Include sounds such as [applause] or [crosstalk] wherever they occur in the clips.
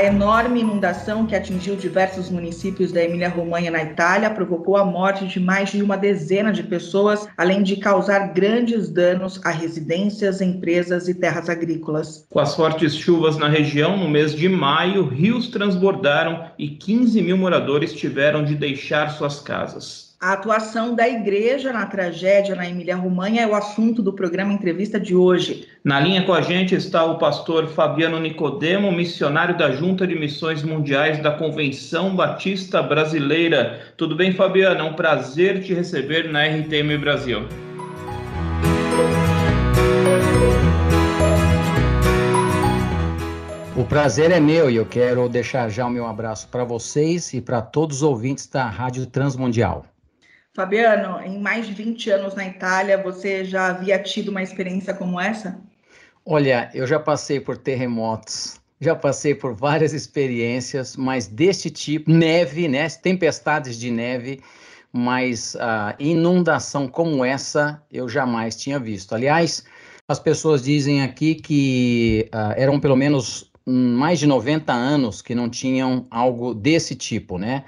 A enorme inundação que atingiu diversos municípios da Emília-Romanha, na Itália, provocou a morte de mais de uma dezena de pessoas, além de causar grandes danos a residências, empresas e terras agrícolas. Com as fortes chuvas na região, no mês de maio, rios transbordaram e 15 mil moradores tiveram de deixar suas casas. A atuação da igreja na tragédia na Emília-Romanha é o assunto do programa Entrevista de hoje. Na linha com a gente está o pastor Fabiano Nicodemo, missionário da Junta de Missões Mundiais da Convenção Batista Brasileira. Tudo bem, Fabiano? É um prazer te receber na RTM Brasil. O prazer é meu e eu quero deixar já o meu abraço para vocês e para todos os ouvintes da Rádio Transmundial. Fabiano, em mais de 20 anos na Itália, você já havia tido uma experiência como essa? Olha, eu já passei por terremotos, já passei por várias experiências, mas deste tipo, neve, né, tempestades de neve, mas uh, inundação como essa eu jamais tinha visto. Aliás, as pessoas dizem aqui que uh, eram pelo menos mais de 90 anos que não tinham algo desse tipo, né?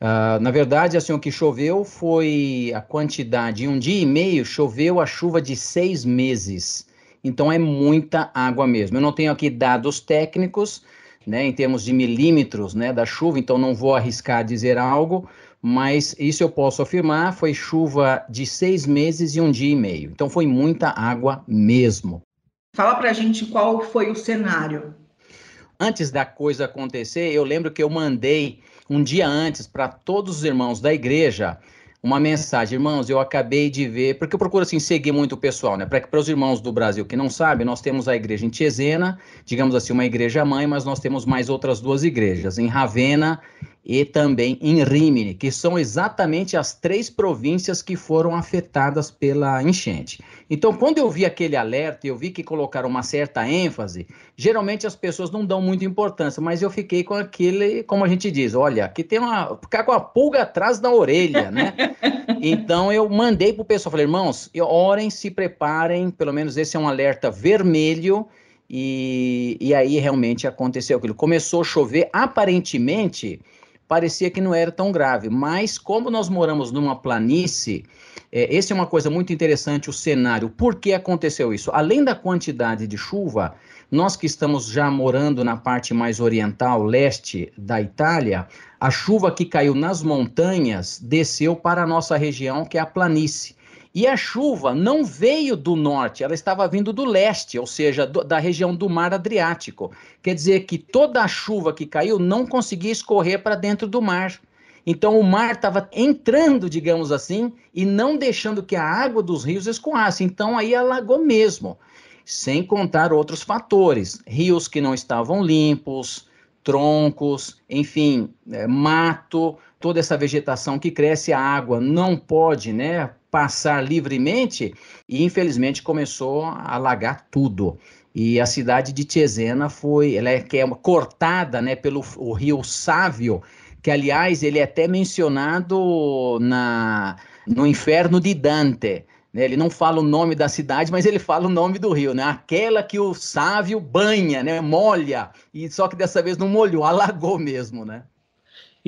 Uh, na verdade, assim, o que choveu foi a quantidade, em um dia e meio, choveu a chuva de seis meses. Então é muita água mesmo. Eu não tenho aqui dados técnicos, né, em termos de milímetros né, da chuva, então não vou arriscar dizer algo, mas isso eu posso afirmar: foi chuva de seis meses e um dia e meio. Então foi muita água mesmo. Fala pra gente qual foi o cenário. Antes da coisa acontecer, eu lembro que eu mandei um dia antes para todos os irmãos da igreja uma mensagem, irmãos, eu acabei de ver, porque eu procuro assim seguir muito o pessoal, né? Para os irmãos do Brasil que não sabem, nós temos a igreja em Tiesena, digamos assim, uma igreja mãe, mas nós temos mais outras duas igrejas, em Ravenna e também em Rimini, que são exatamente as três províncias que foram afetadas pela enchente. Então, quando eu vi aquele alerta, eu vi que colocaram uma certa ênfase, geralmente as pessoas não dão muita importância, mas eu fiquei com aquele, como a gente diz, olha, que tem uma, ficar com a pulga atrás da orelha, né? [laughs] Então eu mandei pro pessoal, falei, irmãos, orem, se preparem, pelo menos esse é um alerta vermelho, e, e aí realmente aconteceu aquilo. Começou a chover, aparentemente parecia que não era tão grave. Mas como nós moramos numa planície, é, é uma coisa muito interessante, o cenário. Por que aconteceu isso? Além da quantidade de chuva, nós que estamos já morando na parte mais oriental, leste da Itália, a chuva que caiu nas montanhas desceu para a nossa região, que é a planície. E a chuva não veio do norte, ela estava vindo do leste, ou seja, do, da região do mar Adriático. Quer dizer que toda a chuva que caiu não conseguia escorrer para dentro do mar. Então o mar estava entrando, digamos assim, e não deixando que a água dos rios escoasse. Então aí alagou mesmo. Sem contar outros fatores, rios que não estavam limpos, troncos, enfim, é, mato, toda essa vegetação que cresce, a água não pode, né, passar livremente e infelizmente começou a alagar tudo. E a cidade de Cesena foi, ela é, que é cortada, né, pelo o rio Sávio, que aliás ele é até mencionado na no Inferno de Dante. Né? Ele não fala o nome da cidade, mas ele fala o nome do rio, né? Aquela que o Sávio banha, né, molha. E só que dessa vez não molhou, [laughs] alagou mesmo, né?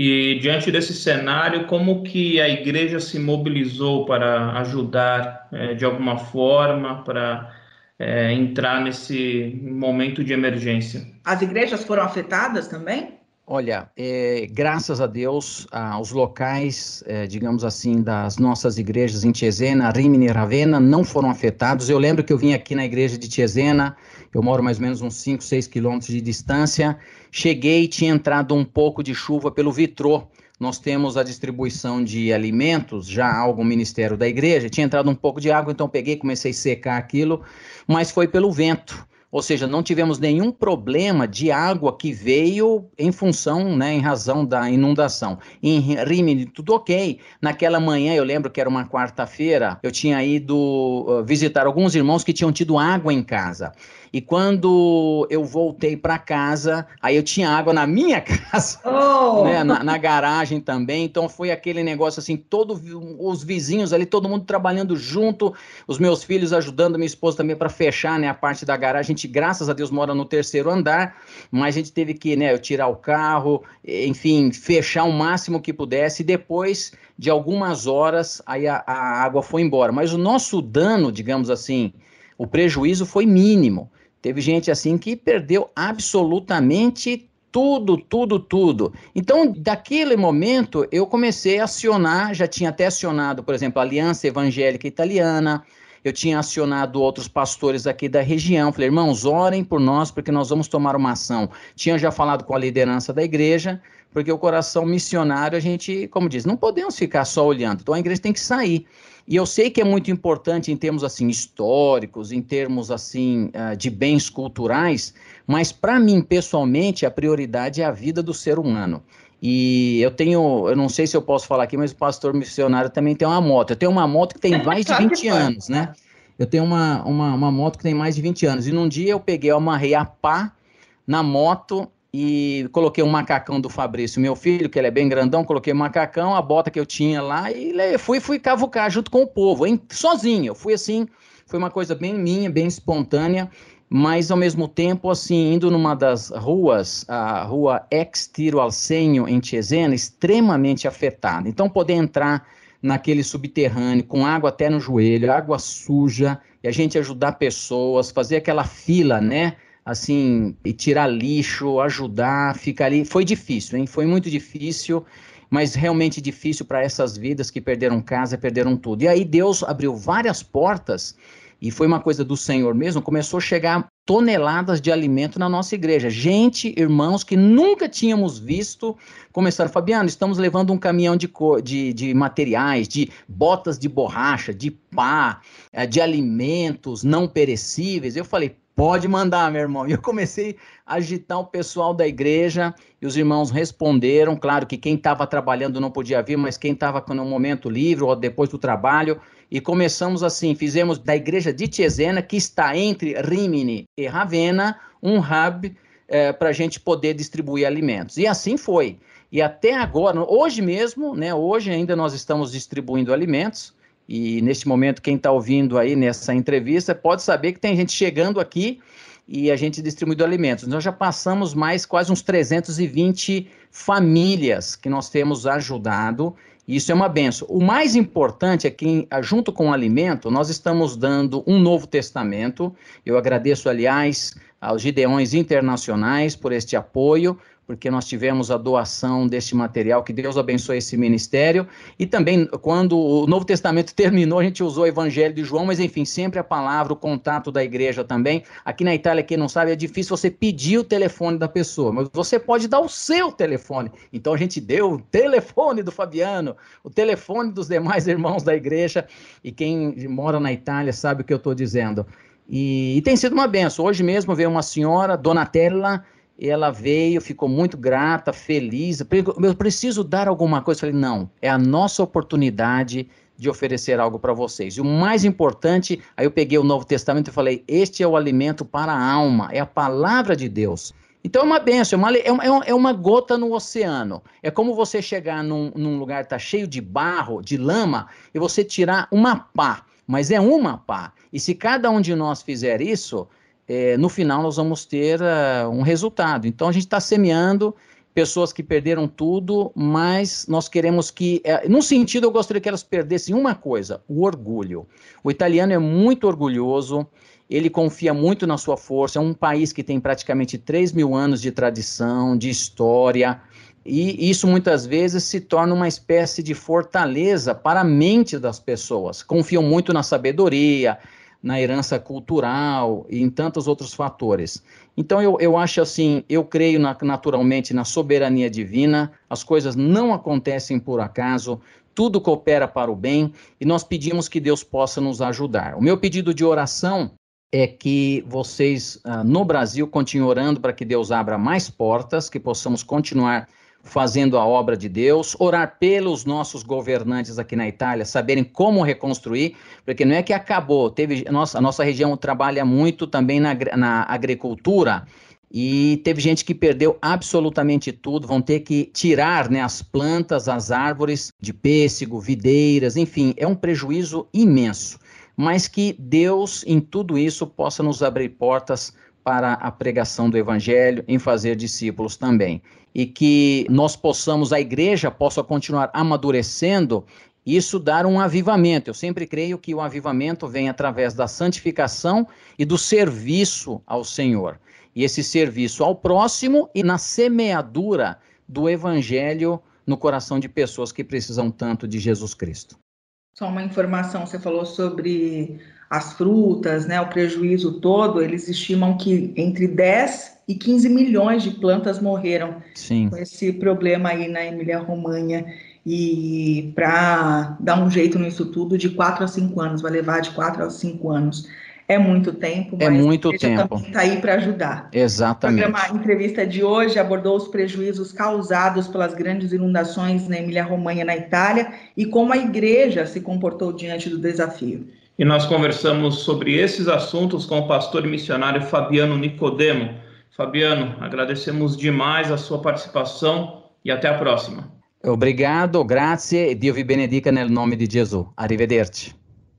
E diante desse cenário, como que a igreja se mobilizou para ajudar é, de alguma forma para é, entrar nesse momento de emergência? As igrejas foram afetadas também? Olha, é, graças a Deus, ah, os locais, é, digamos assim, das nossas igrejas em Tiesena, Rimini e Ravenna não foram afetados. Eu lembro que eu vim aqui na igreja de Tiesena, eu moro mais ou menos uns 5, 6 quilômetros de distância. Cheguei e tinha entrado um pouco de chuva pelo vitrô. Nós temos a distribuição de alimentos, já algum ministério da igreja, tinha entrado um pouco de água, então peguei, comecei a secar aquilo, mas foi pelo vento ou seja, não tivemos nenhum problema de água que veio em função, né, em razão da inundação. Em Rimini, tudo ok. Naquela manhã, eu lembro que era uma quarta-feira, eu tinha ido uh, visitar alguns irmãos que tinham tido água em casa. E quando eu voltei para casa, aí eu tinha água na minha [laughs] casa, oh. né, na, na, garagem também. Então foi aquele negócio assim, todos os vizinhos ali, todo mundo trabalhando junto, os meus filhos ajudando minha esposa também para fechar, né, a parte da garagem. Gente, graças a Deus, mora no terceiro andar, mas a gente teve que, né, tirar o carro, enfim, fechar o máximo que pudesse. E depois de algumas horas, aí a, a água foi embora. Mas o nosso dano, digamos assim, o prejuízo foi mínimo. Teve gente assim que perdeu absolutamente tudo, tudo, tudo. Então, daquele momento, eu comecei a acionar, já tinha até acionado, por exemplo, a Aliança Evangélica Italiana, eu tinha acionado outros pastores aqui da região. Falei, irmãos, orem por nós, porque nós vamos tomar uma ação. Tinha já falado com a liderança da igreja, porque o coração missionário, a gente, como diz, não podemos ficar só olhando. Então a igreja tem que sair. E eu sei que é muito importante em termos assim históricos, em termos assim uh, de bens culturais, mas para mim pessoalmente a prioridade é a vida do ser humano. E eu tenho, eu não sei se eu posso falar aqui, mas o pastor missionário também tem uma moto. Eu tenho uma moto que tem [laughs] mais de 20 anos, né? Eu tenho uma, uma, uma moto que tem mais de 20 anos. E num dia eu peguei, eu amarrei a pá na moto e coloquei um macacão do Fabrício, meu filho, que ele é bem grandão, coloquei um macacão, a bota que eu tinha lá e fui, fui cavucar junto com o povo, hein? sozinho. Eu fui assim, foi uma coisa bem minha, bem espontânea, mas ao mesmo tempo, assim, indo numa das ruas, a rua Ex Tiro Alcenho, em Cesena, extremamente afetada. Então, poder entrar naquele subterrâneo, com água até no joelho, água suja, e a gente ajudar pessoas, fazer aquela fila, né? assim, e tirar lixo, ajudar, ficar ali. Foi difícil, hein? Foi muito difícil, mas realmente difícil para essas vidas que perderam casa, perderam tudo. E aí Deus abriu várias portas, e foi uma coisa do Senhor mesmo, começou a chegar toneladas de alimento na nossa igreja. Gente, irmãos que nunca tínhamos visto, começaram, Fabiano, estamos levando um caminhão de, de, de materiais, de botas de borracha, de pá, eh, de alimentos não perecíveis. Eu falei, Pode mandar, meu irmão. E eu comecei a agitar o pessoal da igreja e os irmãos responderam. Claro que quem estava trabalhando não podia vir, mas quem estava no momento livre ou depois do trabalho. E começamos assim: fizemos da igreja de Tiesena, que está entre Rimini e Ravenna, um hub é, para a gente poder distribuir alimentos. E assim foi. E até agora, hoje mesmo, né? Hoje ainda nós estamos distribuindo alimentos. E neste momento, quem está ouvindo aí nessa entrevista pode saber que tem gente chegando aqui e a gente distribuindo alimentos. Nós já passamos mais quase uns 320 famílias que nós temos ajudado. Isso é uma benção. O mais importante é que, junto com o alimento, nós estamos dando um Novo Testamento. Eu agradeço, aliás, aos Gideões Internacionais por este apoio, porque nós tivemos a doação deste material, que Deus abençoe esse ministério. E também, quando o Novo Testamento [laughs] terminou, a gente usou o Evangelho de João, mas enfim, sempre a palavra, o contato da igreja também. Aqui na Itália, quem não sabe, é difícil você pedir o telefone da pessoa, mas você pode dar o seu telefone. Então a gente deu o telefone do Fabiano, o telefone dos demais [laughs] irmãos da igreja, e quem mora na Itália sabe o que eu estou dizendo. E, e tem sido uma benção. Hoje mesmo veio uma senhora, Donatella, ela veio, ficou muito grata, feliz. Eu preciso dar alguma coisa. Eu falei, não, é a nossa oportunidade de oferecer algo para vocês. E o mais importante, aí eu peguei o Novo Testamento e falei: este é o alimento para a alma, é a palavra de Deus. Então é uma benção, é uma, é uma, é uma gota no oceano. É como você chegar num, num lugar que está cheio de barro, de lama, e você tirar uma pá, mas é uma pá. E se cada um de nós fizer isso, é, no final nós vamos ter uh, um resultado. Então a gente está semeando pessoas que perderam tudo, mas nós queremos que, é, num sentido, eu gostaria que elas perdessem uma coisa: o orgulho. O italiano é muito orgulhoso, ele confia muito na sua força. É um país que tem praticamente 3 mil anos de tradição, de história. E isso muitas vezes se torna uma espécie de fortaleza para a mente das pessoas. Confiam muito na sabedoria, na herança cultural e em tantos outros fatores. Então eu, eu acho assim, eu creio na, naturalmente na soberania divina, as coisas não acontecem por acaso, tudo coopera para o bem e nós pedimos que Deus possa nos ajudar. O meu pedido de oração é que vocês, uh, no Brasil, continuem orando para que Deus abra mais portas, que possamos continuar fazendo a obra de Deus, orar pelos nossos governantes aqui na Itália, saberem como reconstruir, porque não é que acabou, teve, nossa, a nossa região trabalha muito também na, na agricultura, e teve gente que perdeu absolutamente tudo, vão ter que tirar né, as plantas, as árvores de pêssego, videiras, enfim, é um prejuízo imenso. Mas que Deus, em tudo isso, possa nos abrir portas para a pregação do Evangelho, em fazer discípulos também. E que nós possamos, a igreja possa continuar amadurecendo isso dar um avivamento. Eu sempre creio que o avivamento vem através da santificação e do serviço ao Senhor e esse serviço ao próximo e na semeadura do evangelho no coração de pessoas que precisam tanto de Jesus Cristo. Só uma informação, você falou sobre as frutas, né, o prejuízo todo, eles estimam que entre 10 e 15 milhões de plantas morreram Sim. com esse problema aí na Emília-Romanha. E para dar um jeito nisso tudo, de 4 a 5 anos, vai levar de 4 a 5 anos é muito tempo, é muito tempo. está aí para ajudar. Exatamente. O programa Entrevista de hoje abordou os prejuízos causados pelas grandes inundações na Emília-Romanha, na Itália, e como a igreja se comportou diante do desafio. E nós conversamos sobre esses assuntos com o pastor e missionário Fabiano Nicodemo. Fabiano, agradecemos demais a sua participação e até a próxima. Obrigado, grazie e Dio vi benedica nel nome di Gesù. Arrivederci.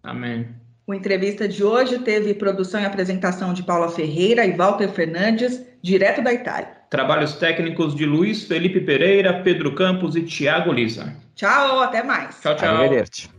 Amém. O entrevista de hoje teve produção e apresentação de Paula Ferreira e Walter Fernandes, direto da Itália. Trabalhos técnicos de Luiz Felipe Pereira, Pedro Campos e Tiago Lisa. Tchau, até mais. Tchau, tchau. Arrivederci.